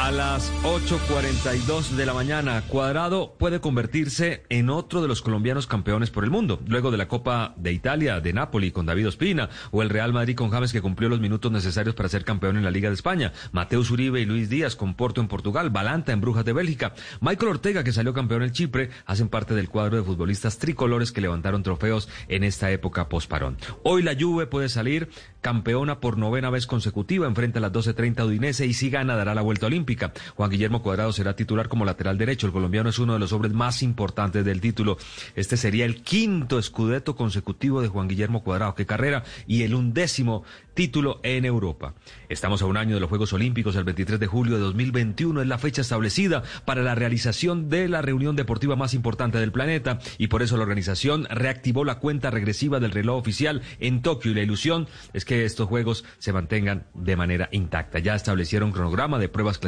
A las 8.42 de la mañana, Cuadrado puede convertirse en otro de los colombianos campeones por el mundo, luego de la Copa de Italia de Napoli con David Ospina, o el Real Madrid con James que cumplió los minutos necesarios para ser campeón en la Liga de España, Mateus Uribe y Luis Díaz con Porto en Portugal, Balanta en Brujas de Bélgica, Michael Ortega que salió campeón en Chipre, hacen parte del cuadro de futbolistas tricolores que levantaron trofeos en esta época posparón. Hoy la Juve puede salir campeona por novena vez consecutiva, enfrenta a las 12.30 Udinese y si gana dará la vuelta olímpica. Juan Guillermo Cuadrado será titular como lateral derecho. El colombiano es uno de los hombres más importantes del título. Este sería el quinto escudeto consecutivo de Juan Guillermo Cuadrado. Qué carrera. Y el undécimo título en Europa. Estamos a un año de los Juegos Olímpicos, el 23 de julio de 2021 es la fecha establecida para la realización de la reunión deportiva más importante del planeta y por eso la organización reactivó la cuenta regresiva del reloj oficial en Tokio y la ilusión es que estos Juegos se mantengan de manera intacta. Ya establecieron cronograma de pruebas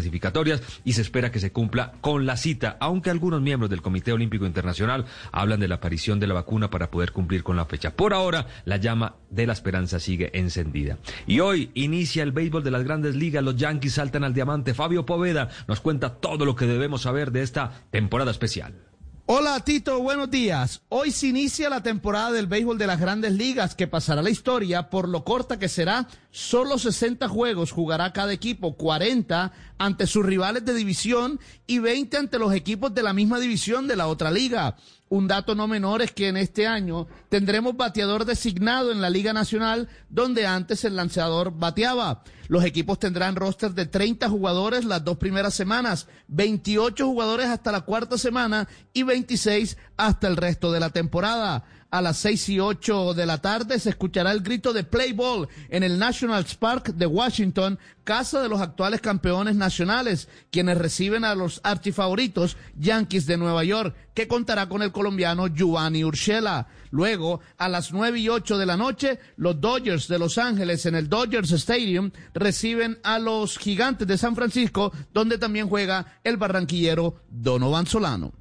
y se espera que se cumpla con la cita, aunque algunos miembros del Comité Olímpico Internacional hablan de la aparición de la vacuna para poder cumplir con la fecha. Por ahora, la llama de la esperanza sigue encendida. Y hoy inicia el béisbol de las grandes ligas. Los Yankees saltan al diamante. Fabio Poveda nos cuenta todo lo que debemos saber de esta temporada especial. Hola Tito, buenos días. Hoy se inicia la temporada del béisbol de las grandes ligas que pasará la historia por lo corta que será. Solo 60 juegos jugará cada equipo, 40 ante sus rivales de división y 20 ante los equipos de la misma división de la otra liga. Un dato no menor es que en este año tendremos bateador designado en la Liga Nacional, donde antes el lanzador bateaba. Los equipos tendrán roster de 30 jugadores las dos primeras semanas, 28 jugadores hasta la cuarta semana y 26 hasta el resto de la temporada a las seis y ocho de la tarde se escuchará el grito de play ball en el National Park de Washington, casa de los actuales campeones nacionales, quienes reciben a los archifavoritos Yankees de Nueva York, que contará con el colombiano Giovanni Urshela. Luego, a las nueve y ocho de la noche, los Dodgers de Los Ángeles en el Dodgers Stadium reciben a los Gigantes de San Francisco, donde también juega el barranquillero Donovan Solano.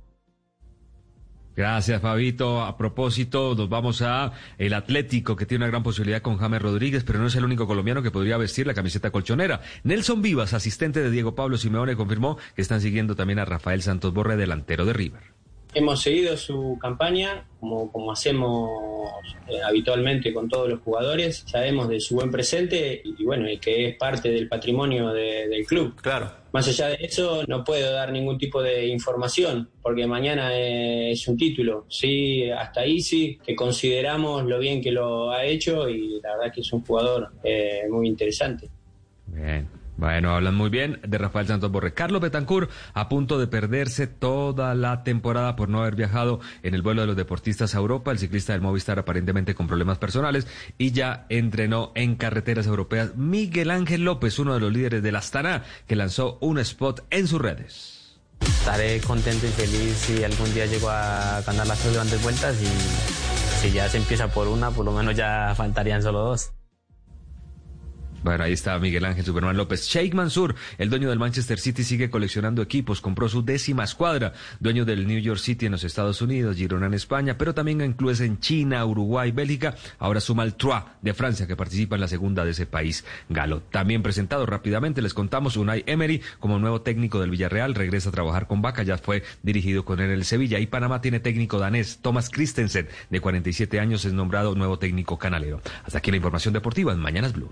Gracias, Fabito. A propósito, nos vamos a el Atlético, que tiene una gran posibilidad con James Rodríguez, pero no es el único colombiano que podría vestir la camiseta colchonera. Nelson Vivas, asistente de Diego Pablo Simeone, confirmó que están siguiendo también a Rafael Santos Borre, delantero de River. Hemos seguido su campaña, como, como hacemos eh, habitualmente con todos los jugadores. Sabemos de su buen presente y, bueno, y que es parte del patrimonio del club. Claro. Más allá de eso, no puedo dar ningún tipo de información, porque mañana es un título. Sí, hasta ahí sí, que consideramos lo bien que lo ha hecho y la verdad que es un jugador eh, muy interesante. Bien. Bueno, hablan muy bien de Rafael Santos Borre. Carlos Betancourt a punto de perderse toda la temporada por no haber viajado en el vuelo de los deportistas a Europa. El ciclista del Movistar aparentemente con problemas personales y ya entrenó en carreteras europeas. Miguel Ángel López, uno de los líderes de la Astana, que lanzó un spot en sus redes. Estaré contento y feliz si algún día llego a ganar las tres grandes vueltas y si ya se empieza por una, por lo menos ya faltarían solo dos. Bueno, ahí está Miguel Ángel Superman López. Sheikh Mansour, el dueño del Manchester City, sigue coleccionando equipos. Compró su décima escuadra. Dueño del New York City en los Estados Unidos, Girona en España, pero también en clubes en China, Uruguay, Bélgica. Ahora suma el Troyes de Francia, que participa en la segunda de ese país galo. También presentado rápidamente, les contamos, Unai Emery, como nuevo técnico del Villarreal, regresa a trabajar con Vaca. Ya fue dirigido con él en el Sevilla. Y Panamá tiene técnico danés, Thomas Christensen, de 47 años, es nombrado nuevo técnico canalero. Hasta aquí la información deportiva en Mañanas Blue.